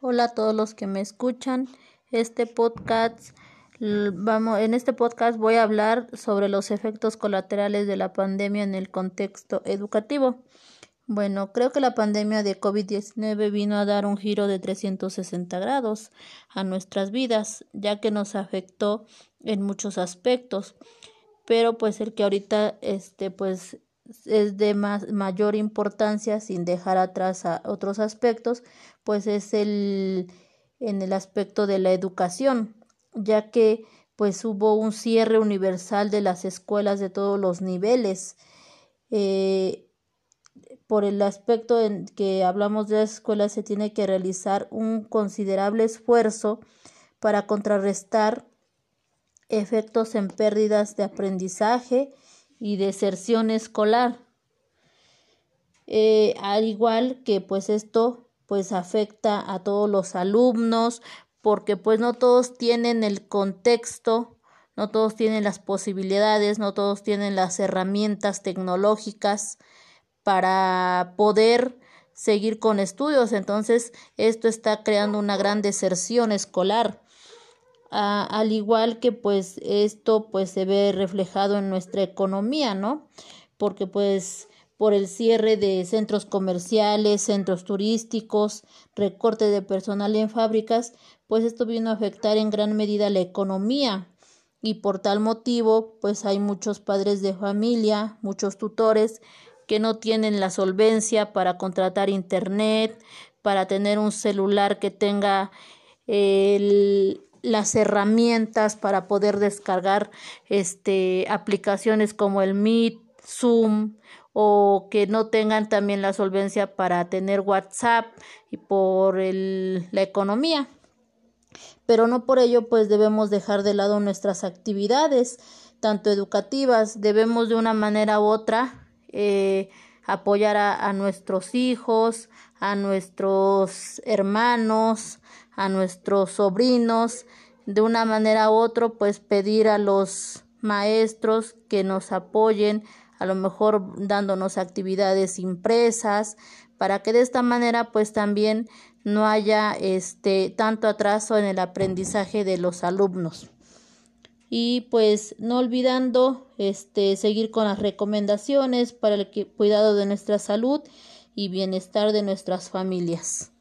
Hola a todos los que me escuchan. Este podcast vamos en este podcast voy a hablar sobre los efectos colaterales de la pandemia en el contexto educativo. Bueno, creo que la pandemia de COVID-19 vino a dar un giro de 360 grados a nuestras vidas, ya que nos afectó en muchos aspectos. Pero pues el que ahorita este pues es de más, mayor importancia sin dejar atrás a otros aspectos, pues es el en el aspecto de la educación, ya que pues hubo un cierre universal de las escuelas de todos los niveles. Eh, por el aspecto en que hablamos de las escuelas se tiene que realizar un considerable esfuerzo para contrarrestar efectos en pérdidas de aprendizaje y deserción escolar. Eh, al igual que pues esto pues afecta a todos los alumnos porque pues no todos tienen el contexto, no todos tienen las posibilidades, no todos tienen las herramientas tecnológicas para poder seguir con estudios. Entonces, esto está creando una gran deserción escolar al igual que pues esto pues se ve reflejado en nuestra economía, ¿no? Porque pues por el cierre de centros comerciales, centros turísticos, recorte de personal en fábricas, pues esto vino a afectar en gran medida la economía y por tal motivo pues hay muchos padres de familia, muchos tutores que no tienen la solvencia para contratar internet, para tener un celular que tenga el, las herramientas para poder descargar este aplicaciones como el Meet, Zoom o que no tengan también la solvencia para tener WhatsApp y por el, la economía. Pero no por ello pues debemos dejar de lado nuestras actividades, tanto educativas, debemos de una manera u otra eh, apoyar a, nuestros hijos, a nuestros hermanos, a nuestros sobrinos, de una manera u otra, pues pedir a los maestros que nos apoyen, a lo mejor dándonos actividades impresas, para que de esta manera pues también no haya este tanto atraso en el aprendizaje de los alumnos. Y pues no olvidando este seguir con las recomendaciones para el cuidado de nuestra salud y bienestar de nuestras familias.